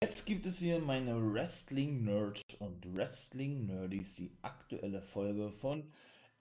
Jetzt gibt es hier meine Wrestling Nerds und Wrestling Nerdies, die aktuelle Folge von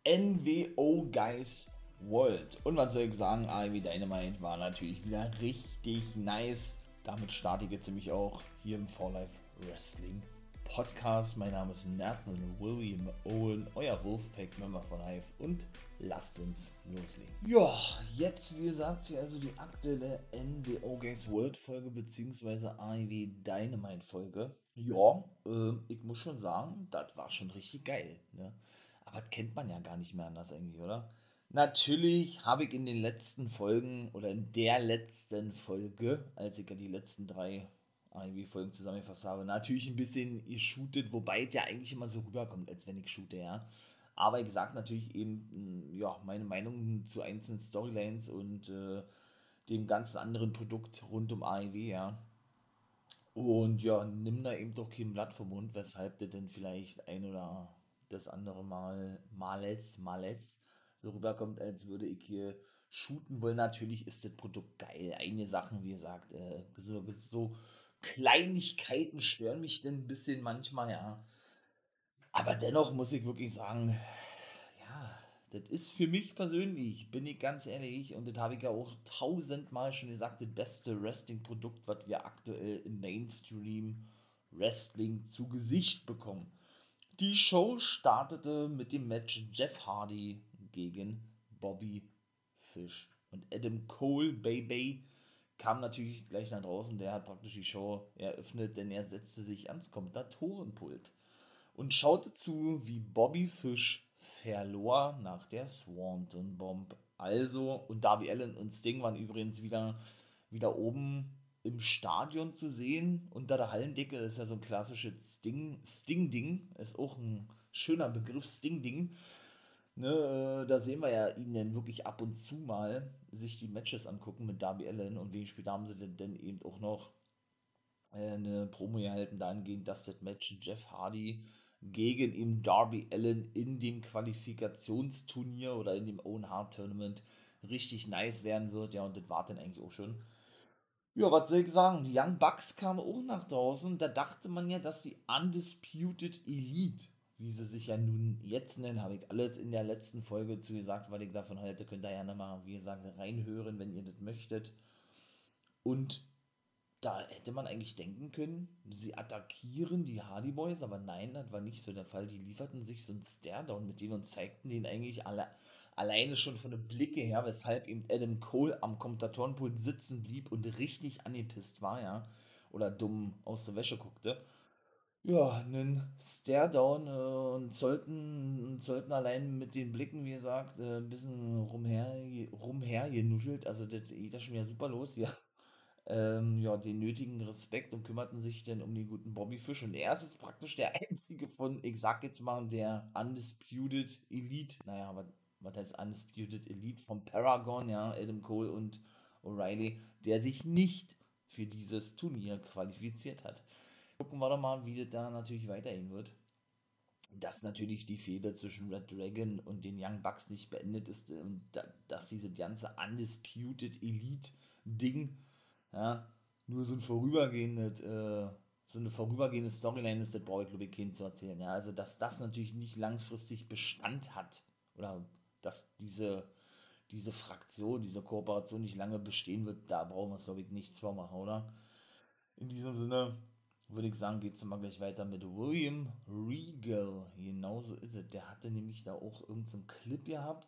NWO Guys World. Und was soll ich sagen, AEW Dynamite war natürlich wieder richtig nice. Damit starte ich jetzt nämlich auch hier im For Life Wrestling Podcast. Mein Name ist Nathan William Owen, euer Wolfpack-Member von Hive und lasst uns loslegen. Ja, jetzt wie gesagt also die aktuelle NWO Games World Folge bzw. AEW Dynamite Folge. Ja, äh, ich muss schon sagen, das war schon richtig geil. Ne? Aber das kennt man ja gar nicht mehr anders eigentlich, oder? Natürlich habe ich in den letzten Folgen oder in der letzten Folge, als ich ja die letzten drei AEW-Folgen zusammengefasst habe, natürlich ein bisschen geshootet, wobei es ja eigentlich immer so rüberkommt, als wenn ich shoote, ja. Aber ich sage natürlich eben, hm, ja, meine Meinung zu einzelnen Storylines und äh, dem ganzen anderen Produkt rund um AEW, ja. Und ja, nimm da eben doch kein Blatt vom Mund, weshalb der denn vielleicht ein oder das andere Mal males, males so rüberkommt, als würde ich hier shooten wollen. Natürlich ist das Produkt geil. Einige Sachen, wie gesagt, äh, so, so Kleinigkeiten stören mich denn ein bisschen manchmal, ja. Aber dennoch muss ich wirklich sagen, ja, das ist für mich persönlich, bin ich ganz ehrlich, und das habe ich ja auch tausendmal schon gesagt, das beste Wrestling-Produkt, was wir aktuell im Mainstream Wrestling zu Gesicht bekommen. Die Show startete mit dem Match Jeff Hardy gegen Bobby Fish. Und Adam Cole, Baby, kam natürlich gleich nach draußen. Der hat praktisch die Show eröffnet, denn er setzte sich ans Kommentatorenpult und schaute zu, wie Bobby Fish verlor nach der Swanton Bomb. Also, und Darby Allen und Sting waren übrigens wieder, wieder oben im Stadion zu sehen, unter der Hallendecke. Ist ja so ein klassisches Sting-Ding. Sting ist auch ein schöner Begriff, Sting-Ding. Ne, äh, da sehen wir ja ihn dann wirklich ab und zu mal sich die Matches angucken mit Darby Allen und wenig später haben sie denn, denn eben auch noch äh, eine Promo gehalten dahingehend, dass das Match Jeff Hardy gegen ihm Darby Allen in dem Qualifikationsturnier oder in dem Own Heart Tournament richtig nice werden wird. Ja, und das war dann eigentlich auch schon. Ja, was soll ich sagen? Die Young Bucks kamen auch nach draußen. Da dachte man ja, dass die Undisputed Elite wie sie sich ja nun jetzt nennen, habe ich alles in der letzten Folge zu gesagt, weil ich davon halte, könnt ihr ja nochmal, wie gesagt, reinhören, wenn ihr das möchtet. Und da hätte man eigentlich denken können, sie attackieren die Hardy Boys, aber nein, das war nicht so der Fall. Die lieferten sich so einen Stare-Down mit denen und zeigten den eigentlich alle, alleine schon von den Blicke her, weshalb eben Adam Cole am Kommentatorenpult sitzen blieb und richtig angepisst war, ja, oder dumm aus der Wäsche guckte ja, einen Stare-Down äh, und sollten, sollten allein mit den Blicken, wie gesagt, äh, ein bisschen rumher, rumher genuschelt. Also, das geht da schon wieder super los hier. Ähm, ja, den nötigen Respekt und kümmerten sich dann um den guten Bobby Fish. Und er ist praktisch der einzige von, ich sag jetzt mal, der Undisputed Elite. Naja, was, was heißt Undisputed Elite vom Paragon, ja, Adam Cole und O'Reilly, der sich nicht für dieses Turnier qualifiziert hat gucken wir doch mal, wie das da natürlich weitergehen wird. Dass natürlich die Fehde zwischen Red Dragon und den Young Bucks nicht beendet ist und da, dass diese ganze Undisputed Elite-Ding ja, nur so ein vorübergehendes, äh, so eine vorübergehende Storyline ist, das brauche ich glaube ich keinen zu erzählen. Ja, also dass das natürlich nicht langfristig Bestand hat oder dass diese, diese Fraktion, diese Kooperation nicht lange bestehen wird, da brauchen wir es glaube ich nichts vormachen, oder? In diesem Sinne, würde ich sagen, geht es mal gleich weiter mit William Regal. Genauso ist es. Der hatte nämlich da auch irgendeinen so Clip gehabt,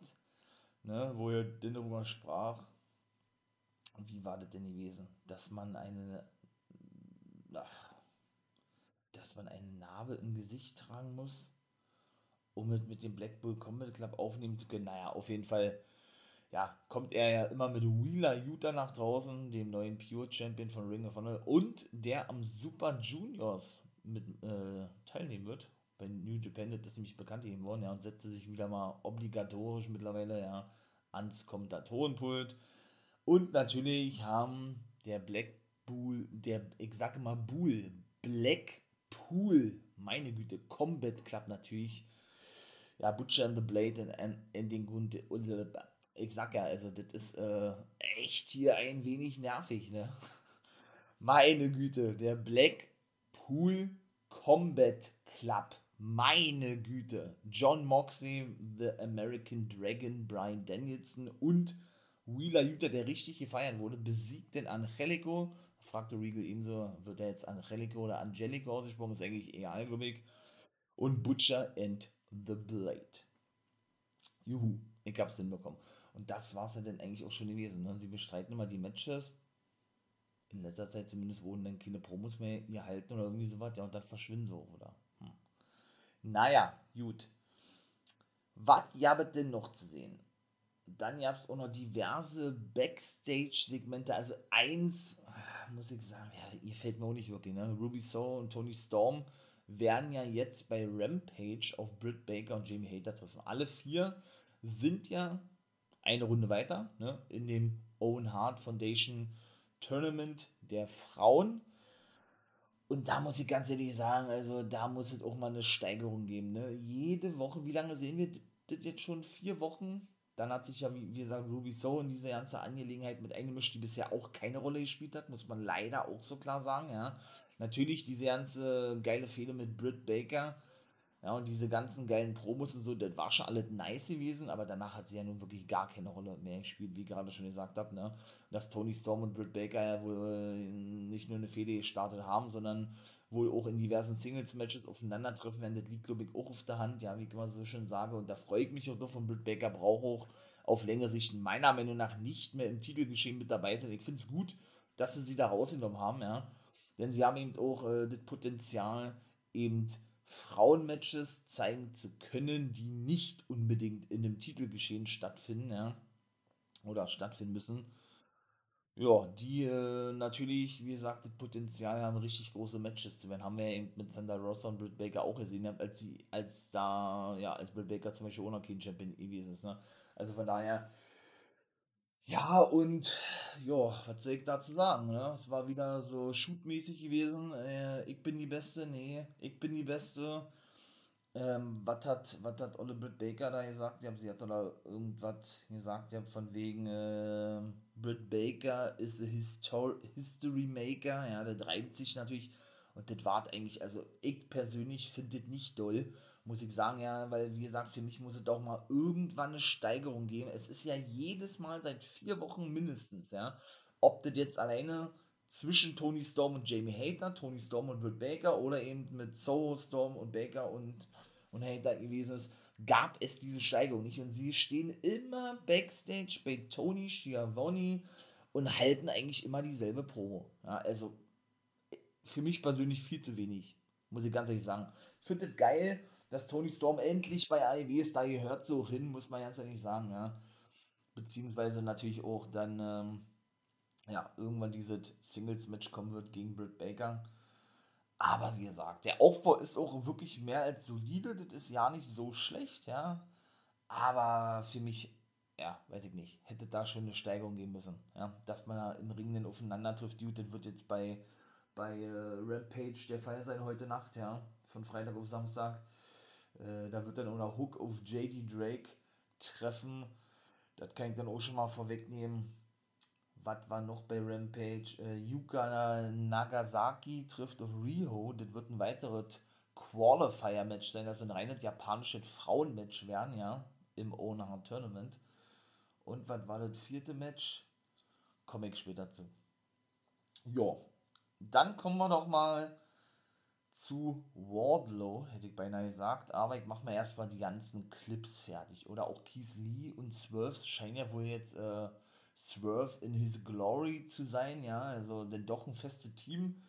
ne, wo er denn darüber sprach. Wie war das denn gewesen? Dass man eine. Ach, dass man eine Narbe im Gesicht tragen muss, um mit, mit dem Black Bull Combat Club aufnehmen zu können. Naja, auf jeden Fall ja, kommt er ja immer mit Wheeler Utah nach draußen, dem neuen Pure Champion von Ring of Honor und der am Super Juniors mit äh, teilnehmen wird. Bei New Japan das ist nämlich bekannt gegeben worden, ja, und setzte sich wieder mal obligatorisch mittlerweile ja ans Kommentatorenpult. Und natürlich haben der Black Bull, der, ich sage mal Bull, Black Pool, meine Güte, Combat Club natürlich, ja, Butcher and the Blade and, and den Grund, ich sag ja, also das ist äh, echt hier ein wenig nervig, ne? Meine Güte, der Blackpool Combat Club. Meine Güte. John Moxley, The American Dragon, Brian Danielson und Wheeler Utah, der richtig gefeiert wurde, besiegt den Angelico. Fragte Regal ebenso, wird er jetzt Angelico oder Angelico ausgesprochen? Ist eigentlich egal, glaube. Und Butcher and the Blade. Juhu, ich hab's hinbekommen. Und das war's ja dann eigentlich auch schon gewesen. Ne? Sie bestreiten immer die Matches. In letzter Zeit zumindest wurden dann keine Promos mehr gehalten oder irgendwie sowas. Ja, und dann verschwinden sie auch, oder? Hm. Naja, gut. Was gab denn noch zu sehen? Dann gab es auch noch diverse Backstage-Segmente. Also eins, muss ich sagen, ja, ihr fällt mir auch nicht wirklich. Ne? Ruby Soul und Tony Storm werden ja jetzt bei Rampage auf Britt Baker und Jamie Hater treffen. Alle vier sind ja eine Runde weiter ne, in dem Owen Hart Foundation Tournament der Frauen. Und da muss ich ganz ehrlich sagen, also da muss es auch mal eine Steigerung geben. Ne? Jede Woche, wie lange sehen wir das jetzt schon? Vier Wochen? Dann hat sich ja, wie, wie gesagt, Ruby So in diese ganze Angelegenheit mit eingemischt, die bisher auch keine Rolle gespielt hat, muss man leider auch so klar sagen. Ja. Natürlich diese ganze geile Fehler mit Britt Baker ja, und diese ganzen geilen Promos und so, das war schon alles nice gewesen, aber danach hat sie ja nun wirklich gar keine Rolle mehr gespielt, wie ich gerade schon gesagt habe, ne? Dass Tony Storm und Britt Baker ja wohl nicht nur eine Fehde gestartet haben, sondern wohl auch in diversen Singles-Matches aufeinandertreffen werden, das liegt, glaube ich, auch auf der Hand, ja, wie ich immer so schön sage, und da freue ich mich auch drauf, und Britt Baker braucht auch auf längere Sicht meiner Meinung nach nicht mehr im Titelgeschehen mit dabei sein. Ich finde es gut, dass sie sie da rausgenommen haben, ja, denn sie haben eben auch äh, das Potenzial, eben Frauenmatches zeigen zu können, die nicht unbedingt in einem Titelgeschehen stattfinden, ja, oder stattfinden müssen. Ja, die äh, natürlich, wie gesagt, das Potenzial haben, richtig große Matches zu werden. Haben wir ja eben mit Sandra Rosa und Britt Baker auch gesehen, als sie, als da, ja, als Britt Baker zum Beispiel auch noch Champion gewesen ist, ne? Also von daher, ja, und ja, was soll ich dazu sagen? Ne? Es war wieder so shootmäßig gewesen. Äh, ich bin die Beste, nee, ich bin die Beste. Ähm, was hat, was hat Olle Britt Baker da gesagt? Ja, sie hat da irgendwas gesagt, ja, von wegen äh, Britt Baker ist a Histor History Maker. Ja, der treibt sich natürlich. Und das war eigentlich, also ich persönlich finde das nicht doll muss ich sagen, ja, weil wie gesagt, für mich muss es doch mal irgendwann eine Steigerung geben. Es ist ja jedes Mal seit vier Wochen mindestens, ja. Ob das jetzt alleine zwischen Tony Storm und Jamie Hater, Tony Storm und Britt Baker oder eben mit Soho Storm und Baker und, und Hater gewesen ist, gab es diese Steigerung nicht. Und sie stehen immer backstage bei Tony Schiavone und halten eigentlich immer dieselbe Promo. Ja, also für mich persönlich viel zu wenig, muss ich ganz ehrlich sagen. Ich finde das geil, dass Tony Storm endlich bei AEW ist, da gehört so hin, muss man ganz ehrlich sagen, ja. Beziehungsweise natürlich auch dann, ähm, ja, irgendwann dieses Singles-Match kommen wird gegen Britt Baker. Aber wie gesagt, der Aufbau ist auch wirklich mehr als solide, das ist ja nicht so schlecht, ja. Aber für mich, ja, weiß ich nicht, hätte da schon eine Steigerung geben müssen, ja. Dass man da im Ring dann aufeinander trifft, das wird jetzt bei, bei äh, Rampage der Fall sein heute Nacht, ja. Von Freitag auf Samstag. Äh, da wird dann auch noch Hook auf JD Drake treffen. Das kann ich dann auch schon mal vorwegnehmen. Was war noch bei Rampage? Äh, Yuka Nagasaki trifft auf Riho. Das wird ein weiteres Qualifier-Match sein. Das ist ein reines japanisches Frauen-Match werden, ja. Im Onaha Tournament. Und was war das vierte Match? Komme ich später zu. Ja, dann kommen wir doch mal zu Wardlow, hätte ich beinahe gesagt, aber ich mache mir erstmal die ganzen Clips fertig. Oder auch Keith Lee und Swerve scheinen ja wohl jetzt äh, Swerve in his glory zu sein, ja, also denn doch ein festes Team.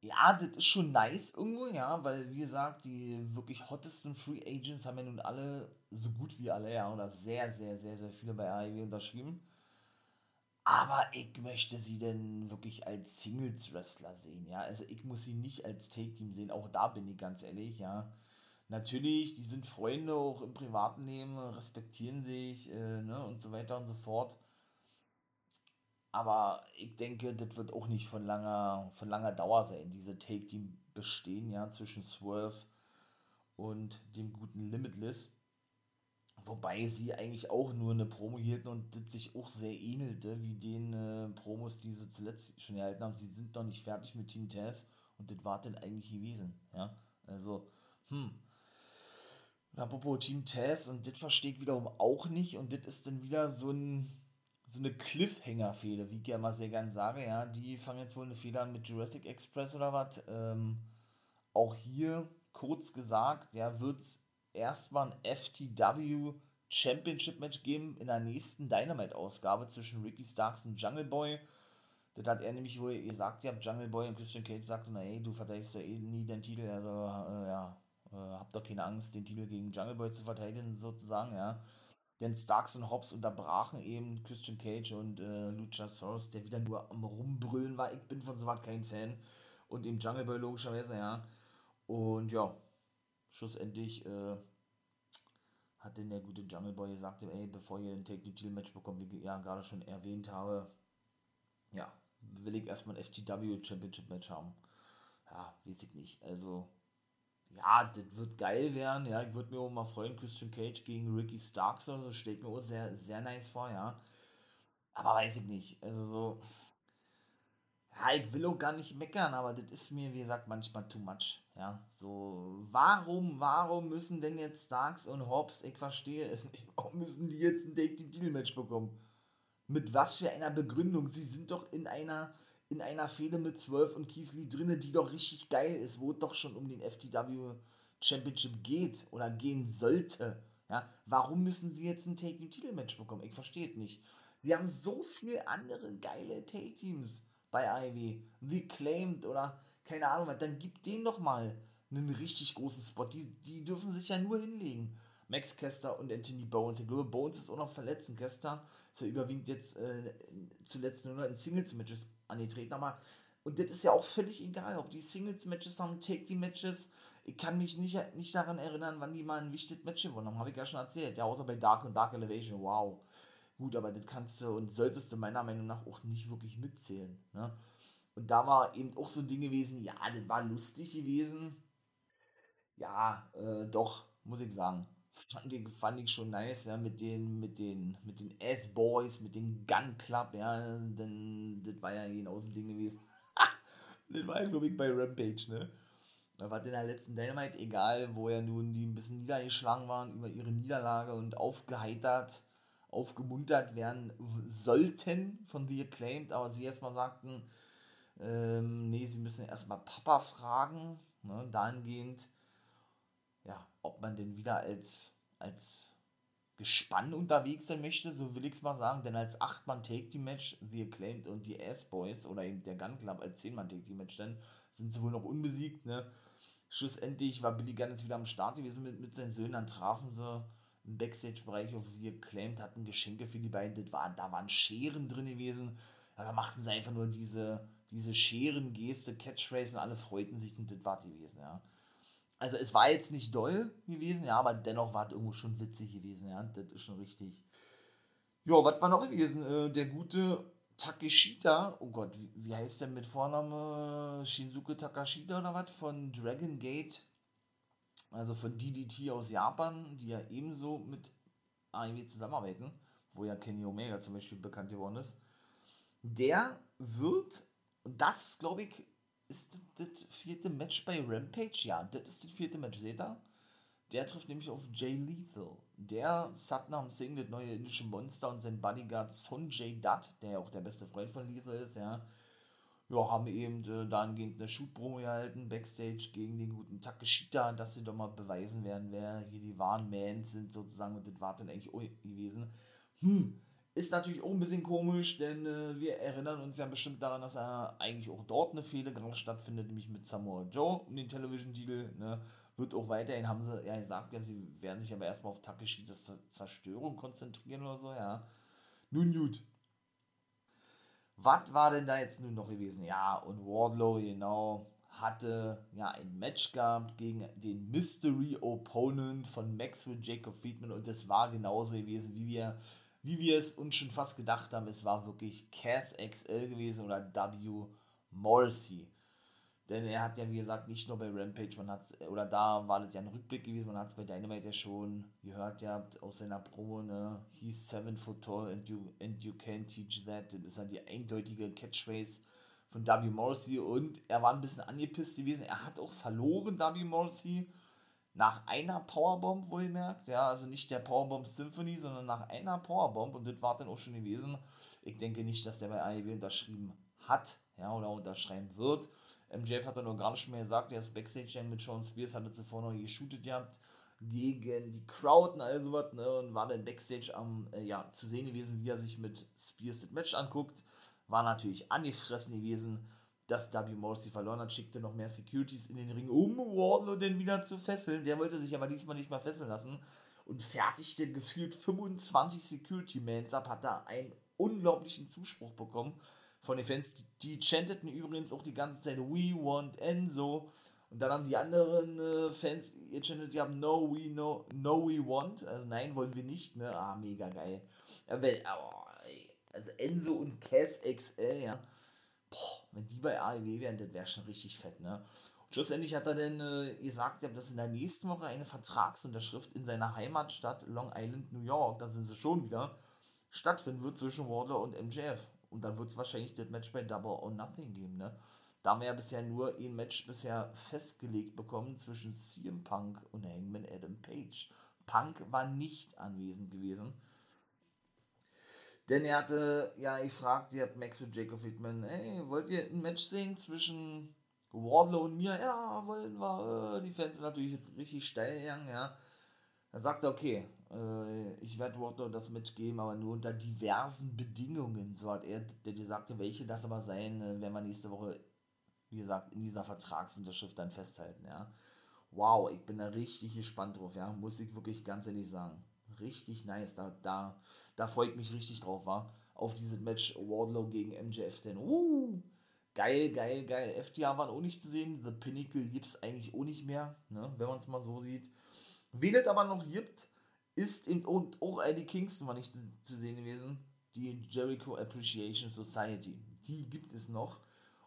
Ja, das ist schon nice irgendwo, ja, weil wie gesagt, die wirklich hottesten Free Agents haben ja nun alle, so gut wie alle, ja, oder sehr, sehr, sehr, sehr viele bei AEW unterschrieben. Aber ich möchte sie denn wirklich als Singles-Wrestler sehen, ja. Also ich muss sie nicht als Take-Team sehen, auch da bin ich ganz ehrlich, ja. Natürlich, die sind Freunde auch im privaten Leben, respektieren sich, äh, ne, und so weiter und so fort. Aber ich denke, das wird auch nicht von langer, von langer Dauer sein, diese Take-Team bestehen, ja, zwischen Swerve und dem guten Limitless. Wobei sie eigentlich auch nur eine Promo hielten und das sich auch sehr ähnelte, wie den äh, Promos, die sie zuletzt schon gehalten haben. Sie sind noch nicht fertig mit Team Taz und das war dann eigentlich gewesen. Ja, also, hm. Apropos Team Taz und das verstehe ich wiederum auch nicht und das ist dann wieder so ein so eine Cliffhanger-Fehde, wie ich ja mal sehr gern sage, ja, die fangen jetzt wohl eine Fehde an mit Jurassic Express oder was. Ähm, auch hier kurz gesagt, ja, es erstmal ein FTW Championship Match geben in der nächsten Dynamite-Ausgabe zwischen Ricky Starks und Jungle Boy. Das hat er nämlich wohl gesagt, ja, Jungle Boy und Christian Cage sagte, na ey, du verteidigst ja eh nie den Titel, also äh, ja, äh, hab doch keine Angst, den Titel gegen Jungle Boy zu verteidigen, sozusagen, ja. Denn Starks und Hobbs unterbrachen eben Christian Cage und äh, Luchasaurus, der wieder nur am Rumbrüllen war. Ich bin von sowas kein Fan. Und eben Jungle Boy logischerweise, ja. Und ja, schlussendlich äh, hat denn der gute Jungle Boy gesagt, ey, bevor ihr ein Take-Title-Match bekommt, wie ich ja gerade schon erwähnt habe, ja, will ich erstmal ein FTW Championship Match haben. Ja, weiß ich nicht. Also, ja, das wird geil werden. Ja, ich würde mir auch mal freuen, Christian Cage gegen Ricky Starks oder so, steht mir auch sehr, sehr nice vor, ja. Aber weiß ich nicht. Also so, ja, ich will auch gar nicht meckern, aber das ist mir, wie gesagt, manchmal too much. Ja, so, warum, warum müssen denn jetzt Starks und Hobbs, ich verstehe es nicht, warum müssen die jetzt ein Take Deal Match bekommen? Mit was für einer Begründung? Sie sind doch in einer, in einer Fehde mit 12 und Kiesli drinne, die doch richtig geil ist, wo es doch schon um den FTW Championship geht oder gehen sollte. Ja, warum müssen sie jetzt ein Take Team Match bekommen? Ich verstehe es nicht. Wir haben so viele andere geile Take Teams bei Ivy, wie Claimed oder keine Ahnung, dann gibt denen doch mal einen richtig großen Spot. Die, die dürfen sich ja nur hinlegen. Max Kester und Anthony Bones. Ich glaube, Bones ist auch noch verletzt. Und Kester ist ja überwiegend jetzt äh, zuletzt nur noch in Singles-Matches angetreten. Aber, und das ist ja auch völlig egal, ob die Singles-Matches haben, Take-Die-Matches. Ich kann mich nicht, nicht daran erinnern, wann die mal ein wichtiges Match gewonnen haben. Habe ich ja schon erzählt. Ja, außer bei Dark und Dark Elevation. Wow. Gut, aber das kannst du und solltest du meiner Meinung nach auch nicht wirklich mitzählen. Ne? Und da war eben auch so ein Ding gewesen, ja, das war lustig gewesen. Ja, äh, doch, muss ich sagen. Fand ich, fand ich schon nice, ja, mit den, mit den, mit den S-Boys, mit den Gun Club, ja, denn das war ja genauso ein Ding gewesen. das war ja, glaube ich, bei Rampage, ne? Da war in der letzten Dynamite, egal, wo ja nun die ein bisschen niedergeschlagen waren über ihre Niederlage und aufgeheitert aufgemuntert werden sollten von The Acclaimed, aber sie erstmal sagten, ähm, nee, sie müssen erstmal Papa fragen, ne, dahingehend, ja, ob man denn wieder als, als Gespann unterwegs sein möchte, so will ich es mal sagen, denn als 8-Mann-Take-Team-Match, The Acclaimed und die Ass-Boys oder eben der Gun Club als 10-Mann-Take-Team-Match, dann sind sie wohl noch unbesiegt, ne. Schlussendlich war Billy Gunn jetzt wieder am Start gewesen mit, mit seinen Söhnen, dann trafen sie im Backstage-Bereich auf sie geclaimt hatten, Geschenke für die beiden. Das war, da waren Scheren drin gewesen. Da machten sie einfach nur diese, diese Scheren-Geste, Catchphrase und alle freuten sich und das war gewesen, ja. Also es war jetzt nicht doll gewesen, ja, aber dennoch war es irgendwo schon witzig gewesen, ja. Das ist schon richtig. Ja, was war noch gewesen? Äh, der gute Takeshita, oh Gott, wie, wie heißt der mit Vorname? Shinsuke Takashita oder was? Von Dragon Gate also von DDT aus Japan, die ja ebenso mit AEW zusammenarbeiten, wo ja Kenny Omega zum Beispiel bekannt geworden ist, der wird, und das glaube ich, ist das vierte Match bei Rampage? Ja, das ist das vierte Match, seht ihr? Der trifft nämlich auf Jay Lethal. Der Satnam Singh, das neue indische Monster und sein Bodyguard Sonjay Dutt, der ja auch der beste Freund von Lethal ist, ja, ja, haben eben äh, dahingehend eine Shoot-Promo gehalten, Backstage gegen den guten Takeshita, dass sie doch mal beweisen werden, wer hier die wahren Mans sind, sozusagen, und das war dann eigentlich gewesen. Hm, ist natürlich auch ein bisschen komisch, denn äh, wir erinnern uns ja bestimmt daran, dass er eigentlich auch dort eine Fehde stattfindet, nämlich mit Samoa Joe um den Television-Titel. Ne? Wird auch weiterhin, haben sie ja gesagt, sie werden sich aber erstmal auf Takeshitas Zerstörung konzentrieren oder so, ja. Nun gut, was war denn da jetzt nun noch gewesen? Ja, und Wardlow, genau, hatte ja ein Match gehabt gegen den Mystery Opponent von Maxwell Jacob Friedman und das war genauso gewesen, wie wir, wie wir es uns schon fast gedacht haben. Es war wirklich Cass XL gewesen oder W. Morrissey. Denn er hat ja, wie gesagt, nicht nur bei Rampage, man hat's, oder da war das ja ein Rückblick gewesen, man hat es bei Dynamite ja schon gehört, ihr habt aus seiner Promo, ne, he's seven foot tall and you, and you can't teach that. Das ist ja die eindeutige Catchphrase von W. Morrissey und er war ein bisschen angepisst gewesen. Er hat auch verloren, W. Morrissey, nach einer Powerbomb, wohlgemerkt. Ja, also nicht der Powerbomb Symphony, sondern nach einer Powerbomb und das war dann auch schon gewesen. Ich denke nicht, dass der bei AEW unterschrieben hat, ja, oder unterschreiben wird. MJF hat dann nur gar nicht mehr gesagt, er ist Backstage mit Sean Spears, hatte zuvor noch geshootet gehabt gegen die Crowd und all sowas, ne, und war dann Backstage am, äh, ja, zu sehen gewesen, wie er sich mit Spears das Match anguckt. War natürlich angefressen gewesen, dass W. Morrissey verloren hat, schickte noch mehr Securities in den Ring, um Wardlow denn wieder zu fesseln. Der wollte sich aber diesmal nicht mehr fesseln lassen und fertigte gefühlt 25 Security-Mans ab, hat da einen unglaublichen Zuspruch bekommen von den Fans. Die, chanteten übrigens auch die ganze Zeit We want Enzo. Und dann haben die anderen äh, Fans gechantet, die haben No, we no, no, we want. Also nein, wollen wir nicht, ne? Ah, mega geil. Weil, oh, also Enzo und Cass XL, ja. Boah, wenn die bei AEW wären, das wäre schon richtig fett, ne? Schlussendlich hat er dann äh, gesagt, dass in der nächsten Woche eine Vertragsunterschrift in seiner Heimatstadt Long Island, New York, da sind sie schon wieder, stattfinden wird zwischen Wardlow und MJF. Und dann wird es wahrscheinlich das Match bei Double or Nothing geben, ne? Da haben wir ja bisher nur ein Match bisher festgelegt bekommen zwischen CM Punk und Hangman Adam Page. Punk war nicht anwesend gewesen. Denn er hatte ja gefragt, ihr habt Max und Jacob Friedman, ey, wollt ihr ein Match sehen zwischen Wardlow und mir? Ja, wollen wir. Äh, die Fans sind natürlich richtig steil gegangen, ja. Er sagte, okay, äh, ich werde Wardlow das Match geben, aber nur unter diversen Bedingungen. So hat er, der gesagt, welche das aber sein, äh, werden wir nächste Woche, wie gesagt, in dieser Vertragsunterschrift dann festhalten, ja. Wow, ich bin da richtig gespannt drauf, ja, muss ich wirklich ganz ehrlich sagen. Richtig nice, da, da, da freue ich mich richtig drauf, war. Auf dieses Match Wardlow gegen MJF, denn, uh, geil, geil, geil. FTA waren auch nicht zu sehen, The Pinnacle gibt es eigentlich auch nicht mehr, ne, wenn man es mal so sieht. Wen es aber noch gibt, ist eben, und auch Eddie Kingston war nicht zu, zu sehen gewesen, die Jericho Appreciation Society. Die gibt es noch.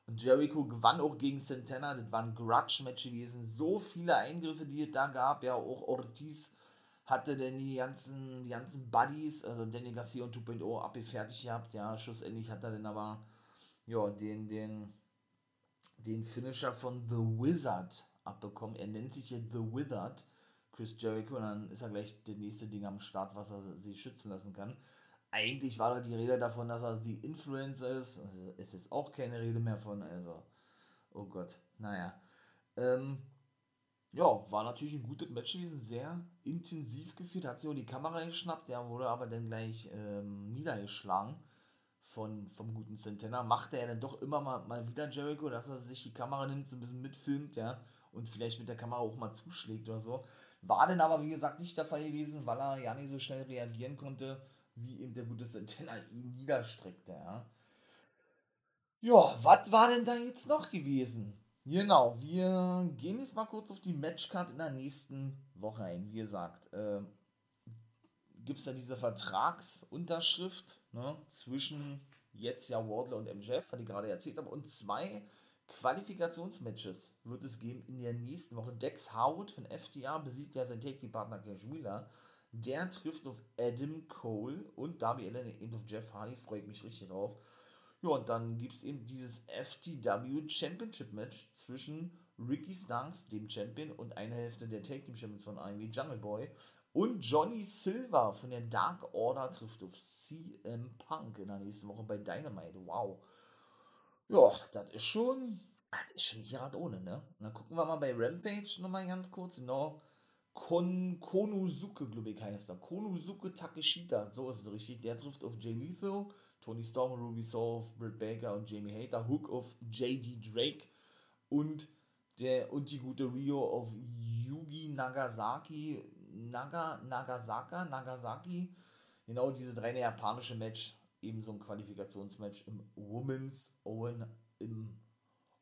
Und Jericho gewann auch gegen Santana. Das war ein Grudge-Match gewesen. So viele Eingriffe, die es da gab. Ja, auch Ortiz hatte denn die ganzen, die ganzen Buddies, also Danny Garcia und 2.0 abgefertigt gehabt. Ja, schlussendlich hat er dann aber ja, den, den, den Finisher von The Wizard abbekommen. Er nennt sich jetzt The Wizard. Chris Jericho und dann ist er gleich das nächste Ding am Start, was er sich schützen lassen kann. Eigentlich war da die Rede davon, dass er die Influencer ist. Also ist jetzt auch keine Rede mehr von, also, oh Gott, naja. Ähm, ja, war natürlich ein gutes Match gewesen, sehr intensiv geführt, hat sich auch die Kamera geschnappt, der wurde aber dann gleich ähm, niedergeschlagen von, vom guten Santana. Machte er dann doch immer mal, mal wieder Jericho, dass er sich die Kamera nimmt, so ein bisschen mitfilmt, ja, und vielleicht mit der Kamera auch mal zuschlägt oder so. War denn aber, wie gesagt, nicht der Fall gewesen, weil er ja nicht so schnell reagieren konnte, wie eben der gute Sentinel ihn niederstreckte, ja. Ja, was war denn da jetzt noch gewesen? Genau, wir gehen jetzt mal kurz auf die Matchcard in der nächsten Woche ein. Wie gesagt, äh, gibt es ja diese Vertragsunterschrift ne, zwischen jetzt ja Wardler und MJF, was ich gerade erzählt habe, und zwei Qualifikationsmatches wird es geben in der nächsten Woche. Dex Howard von FTA besiegt ja seinen Take-Team-Partner Cash Wheeler. Der trifft auf Adam Cole und Darby Allen eben auf Jeff Hardy. Freue ich mich richtig drauf. Ja, und dann gibt es eben dieses FTW Championship Match zwischen Ricky Starks, dem Champion, und einer Hälfte der Take Team Champions von IMW Jungle Boy. Und Johnny Silver von der Dark Order trifft auf CM Punk in der nächsten Woche bei Dynamite. Wow. Ja, das ist schon, das ist schon gerade ohne, ne? Und dann gucken wir mal bei Rampage nochmal ganz kurz, genau. Kon Konosuke, glaube ich, heißt er. Konosuke Takeshita, so ist es richtig. Der trifft auf Jay Lethal, Tony Storm, Ruby Soul, Britt Baker und Jamie Hater. Hook auf JD Drake und der und die gute Rio auf Yugi Nagasaki. Naga, Nagasaka, Nagasaki. Genau diese drei japanische Match eben so ein Qualifikationsmatch im Women's Owen im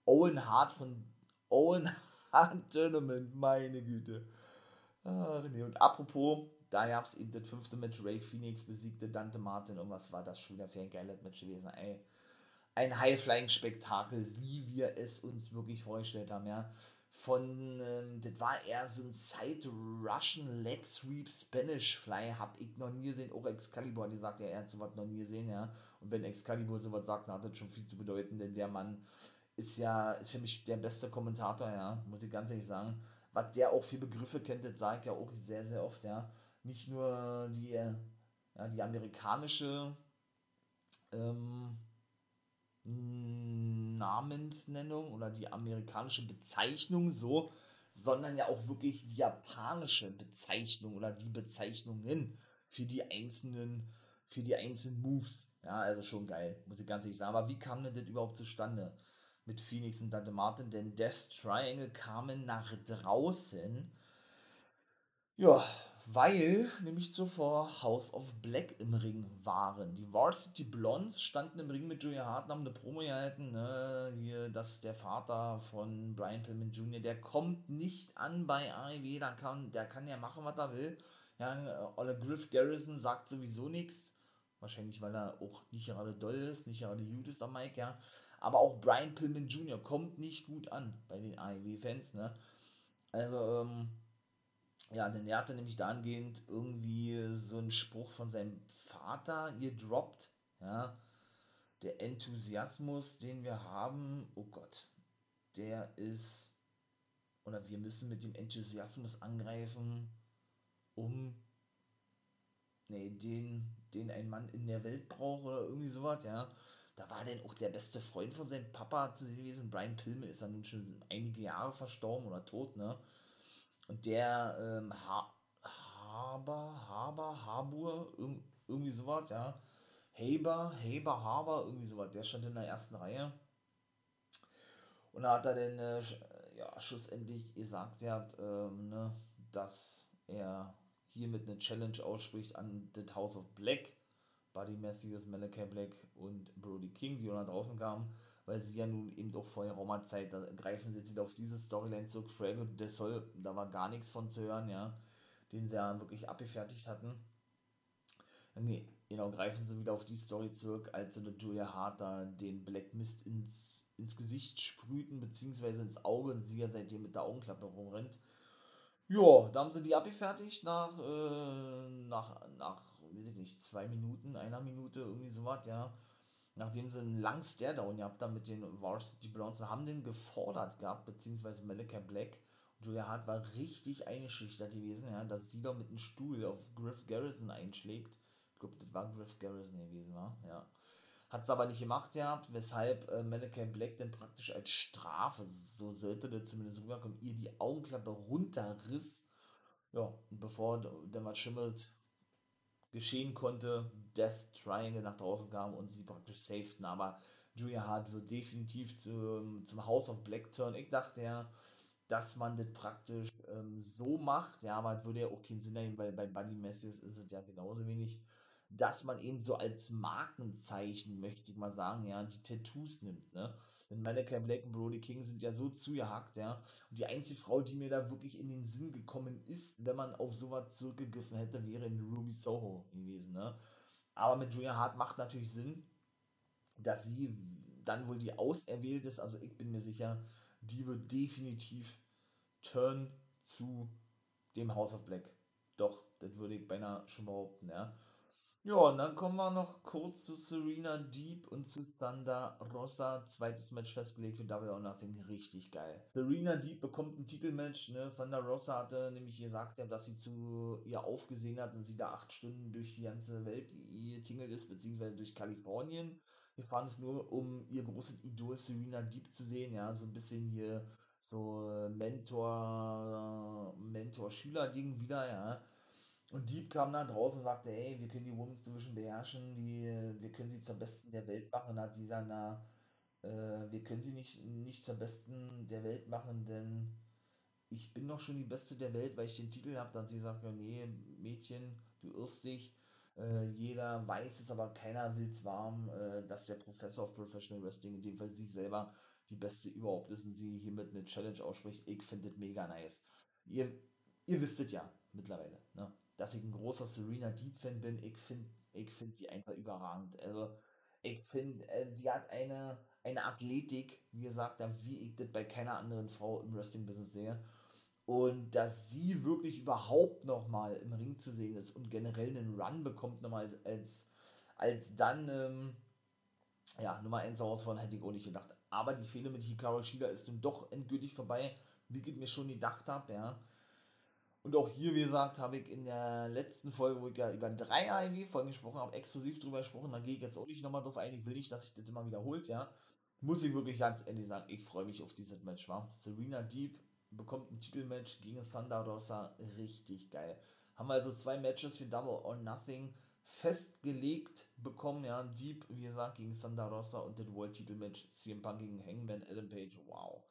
Owen Hart von Owen Hart Tournament, meine Güte. Ach nee, und apropos, da gab es eben das fünfte Match, Ray Phoenix besiegte Dante Martin und was war das schon wieder für ein geiles Match gewesen, ey. ein High-Flying-Spektakel, wie wir es uns wirklich vorgestellt haben, ja. Von, ähm, das war eher so ein Side-Russian Leg Sweep Spanish Fly, hab ich noch nie gesehen. Auch Excalibur, die sagt ja, er hat sowas noch nie gesehen, ja. Und wenn Excalibur sowas sagt, dann hat das schon viel zu bedeuten, denn der Mann ist ja, ist für mich der beste Kommentator, ja, muss ich ganz ehrlich sagen. Was der auch für Begriffe kennt, das sage ich ja auch sehr, sehr oft, ja. Nicht nur die, ja, die amerikanische ähm, Namensnennung oder die amerikanische Bezeichnung so, sondern ja auch wirklich die japanische Bezeichnung oder die Bezeichnungen für die einzelnen, für die einzelnen Moves. Ja, also schon geil, muss ich ganz ehrlich sagen. Aber wie kam denn das überhaupt zustande mit Phoenix und Dante Martin? Denn Death Triangle kamen nach draußen. Ja, weil nämlich zuvor House of Black im Ring waren. Die Varsity Blondes standen im Ring mit Julia Hart haben eine Promo gehalten, ne? hier, dass der Vater von Brian Pillman Jr., der kommt nicht an bei AEW, der kann, der kann ja machen, was er will. Ja, Olle Griff Garrison sagt sowieso nichts, wahrscheinlich, weil er auch nicht gerade doll ist, nicht gerade gut ist am Mike, ja. Aber auch Brian Pillman Jr. kommt nicht gut an bei den AEW-Fans, ne. Also, ähm, ja, denn er hatte nämlich dahingehend irgendwie so einen Spruch von seinem Vater ihr droppt, ja, der Enthusiasmus, den wir haben, oh Gott, der ist, oder wir müssen mit dem Enthusiasmus angreifen, um, nee, den, den ein Mann in der Welt braucht oder irgendwie sowas, ja. Da war denn auch der beste Freund von seinem Papa gewesen, Brian Pillman, ist er nun schon einige Jahre verstorben oder tot, ne? Und der ähm, ha Haber, Haber, Habur, irg irgendwie sowas, ja. Haber, Haber, Haber, irgendwie sowas. Der stand in der ersten Reihe. Und da hat er dann äh, ja, schlussendlich gesagt, er hat, ähm, ne, dass er hiermit eine Challenge ausspricht an The House of Black. Buddy Matthews, Malachi Black und Brody King, die da draußen kamen weil sie ja nun eben doch vor geraumer Zeit, da greifen sie jetzt wieder auf diese Storyline zurück, Frago de Sol, da war gar nichts von zu hören, ja, den sie ja wirklich abgefertigt hatten. Nee, genau, greifen sie wieder auf die Story zurück, als sie der Julia Hart da den Black Mist ins, ins Gesicht sprühten, beziehungsweise ins Auge und sie ja seitdem mit der Augenklappe rumrennt. Ja, da haben sie die abgefertigt nach, äh, nach, nach, weiß ich nicht, zwei Minuten, einer Minute, irgendwie sowas, ja nachdem sie einen langen Stare-Down gehabt haben mit den Varsity Browns, haben den gefordert gehabt, beziehungsweise Malika Black. Und Julia Hart war richtig eingeschüchtert gewesen, ja, dass sie da mit einem Stuhl auf Griff Garrison einschlägt. Ich glaube, das war Griff Garrison gewesen, war, ja. Hat es aber nicht gemacht gehabt, weshalb äh, Malachi Black dann praktisch als Strafe, so sollte der zumindest rüberkommen, ihr die Augenklappe runterriss. Ja, und bevor dann was schimmelt, geschehen konnte, Death Triangle nach draußen kam und sie praktisch safeten. Aber Julia Hart wird definitiv zum, zum House of Black turn. Ich dachte ja, dass man das praktisch ähm, so macht, ja, aber es würde ja auch keinen Sinn haben, weil bei Buddy Matthews ist es ja genauso wenig, dass man eben so als Markenzeichen, möchte ich mal sagen, ja, die Tattoos nimmt, ne? Denn Malachi Black und Brody King sind ja so zugehackt, ja. Und die einzige Frau, die mir da wirklich in den Sinn gekommen ist, wenn man auf sowas zurückgegriffen hätte, wäre in Ruby Soho gewesen, ne? Aber mit Julia Hart macht natürlich Sinn, dass sie dann wohl die auserwählt ist. Also ich bin mir sicher, die wird definitiv turn zu dem House of Black. Doch, das würde ich beinahe schon behaupten, ja. Ja, und dann kommen wir noch kurz zu Serena Deep und zu Thunder Rosa. Zweites Match festgelegt für Double or Nothing. Richtig geil. Serena Deep bekommt ein Titelmatch. Ne? Thunder Rosa hatte nämlich gesagt, dass sie zu ihr aufgesehen hat und sie da acht Stunden durch die ganze Welt getingelt ist, beziehungsweise durch Kalifornien. Wir fahren es nur, um ihr großes Idol Serena Deep zu sehen. Ja, so ein bisschen hier so Mentor, Mentor-Schüler-Ding wieder, ja und Deep kam dann draußen und sagte, hey, wir können die Women's Division beherrschen, die, wir können sie zur Besten der Welt machen. Und dann hat sie gesagt, na, äh, wir können sie nicht, nicht zur Besten der Welt machen, denn ich bin doch schon die Beste der Welt, weil ich den Titel habe. Dann hat sie gesagt, nee, Mädchen, du irrst dich. Äh, jeder weiß es, aber keiner will es warm, äh, dass der Professor of Professional Wrestling, in dem Fall sie selber, die Beste überhaupt ist und sie hiermit eine Challenge ausspricht. Ich finde das mega nice. Ihr, ihr wisst es ja mittlerweile. Ne? Dass ich ein großer Serena Deep Fan bin. Ich finde ich find die einfach überragend. Also, ich finde, äh, die hat eine, eine Athletik, wie gesagt, wie ich das bei keiner anderen Frau im Wrestling-Business sehe. Und dass sie wirklich überhaupt nochmal im Ring zu sehen ist und generell einen Run bekommt, nochmal als, als dann, ähm, ja, Nummer 1 Herausforderung hätte ich auch nicht gedacht. Aber die Fehler mit Hikaru Shida ist nun doch endgültig vorbei, wie ich mir schon gedacht habe, ja. Und auch hier, wie gesagt, habe ich in der letzten Folge, wo ich ja über drei AEW-Folgen gesprochen habe, exklusiv drüber gesprochen. Da gehe ich jetzt auch nicht nochmal drauf ein. Ich will nicht, dass sich das immer wiederholt, ja. Muss ich wirklich ganz ehrlich sagen, ich freue mich auf dieses Match, war. Serena Deep bekommt ein Titelmatch gegen Thunder Rosa. Richtig geil. Haben also zwei Matches für Double or Nothing festgelegt bekommen, ja. Deep, wie gesagt, gegen Thunder Rosa und das World-Titel-Match CM Punk gegen Hangman Adam Page. Wow.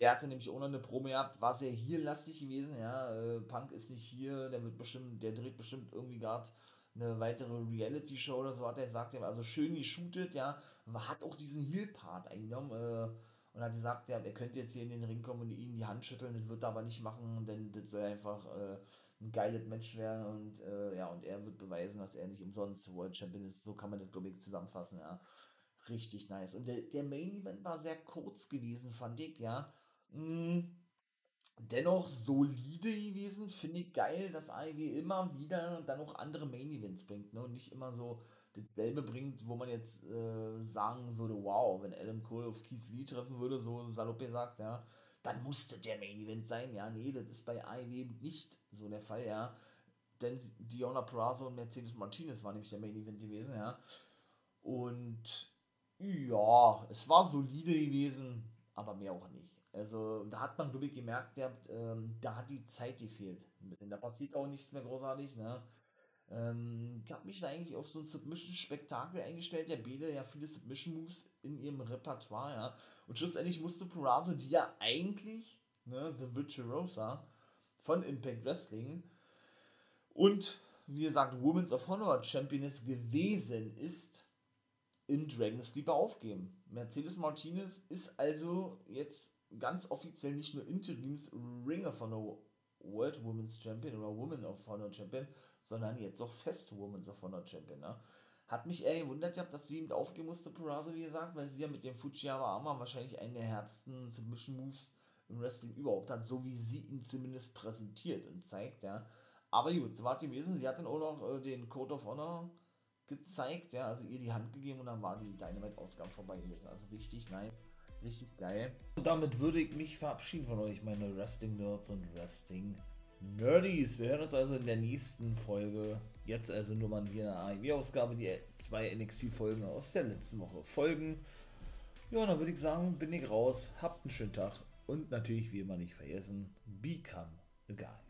Der hatte nämlich auch noch eine Promo gehabt, war sehr hier lastig gewesen, ja. Äh, Punk ist nicht hier, der wird bestimmt, der dreht bestimmt irgendwie gerade eine weitere Reality-Show oder so, hat er gesagt, also schön geshootet, ja. Hat auch diesen Heel-Part eingenommen, äh, und hat gesagt, ja, er könnte jetzt hier in den Ring kommen und ihm die Hand schütteln, das wird er aber nicht machen, denn das soll einfach äh, ein geiles Match werden und äh, ja, und er wird beweisen, dass er nicht umsonst World Champion ist. So kann man das, glaube ich, zusammenfassen, ja. Richtig nice. Und der, der Main Event war sehr kurz gewesen, fand ich, ja. Mhm. Dennoch solide gewesen, finde ich geil, dass AEW immer wieder dann auch andere Main Events bringt, ne? Und nicht immer so dasselbe bringt, wo man jetzt äh, sagen würde, wow, wenn Adam Cole auf Keith Lee treffen würde, so salopp gesagt, ja, dann musste der Main Event sein. Ja, nee, das ist bei AEW nicht so der Fall, ja. Denn Diona Prazo und Mercedes Martinez waren nämlich der Main Event gewesen, ja. Und ja, es war solide gewesen, aber mehr auch nicht. Also da hat man, glaube ich, gemerkt, der, ähm, da hat die Zeit gefehlt. Da passiert auch nichts mehr großartig. Ne? Ähm, ich habe mich da eigentlich auf so ein Submission-Spektakel eingestellt. Der Bede ja viele Submission-Moves in ihrem Repertoire. Ja? Und schlussendlich musste Purazo, die ja eigentlich ne, The Virtuosa von Impact Wrestling und wie gesagt Women's of Honor Championess gewesen ist, im Dragon Sleeper aufgeben. Mercedes Martinez ist also jetzt ganz offiziell nicht nur Interims Ring of Honor World Women's Champion oder Women of Honor Champion, sondern jetzt auch Fest Women's of Honor Champion. Ne? Hat mich eher gewundert, dass sie mit aufgehen musste, Purazo, wie gesagt, weil sie ja mit dem Fujiyama Arma wahrscheinlich einen der härtesten Submission Moves im Wrestling überhaupt hat, so wie sie ihn zumindest präsentiert und zeigt, ja. Aber gut, so war es gewesen. Sie hat dann auch noch äh, den Code of Honor gezeigt, ja, also ihr die Hand gegeben und dann war die Dynamite-Ausgabe vorbei gewesen. Also richtig nice. Richtig geil. Und damit würde ich mich verabschieden von euch, meine Wrestling-Nerds und Wrestling-Nerdies. Wir hören uns also in der nächsten Folge. Jetzt also nur mal wieder eine AEW-Ausgabe, die zwei NXT-Folgen aus der letzten Woche folgen. Ja, dann würde ich sagen, bin ich raus. Habt einen schönen Tag und natürlich wie immer nicht vergessen, become a guy.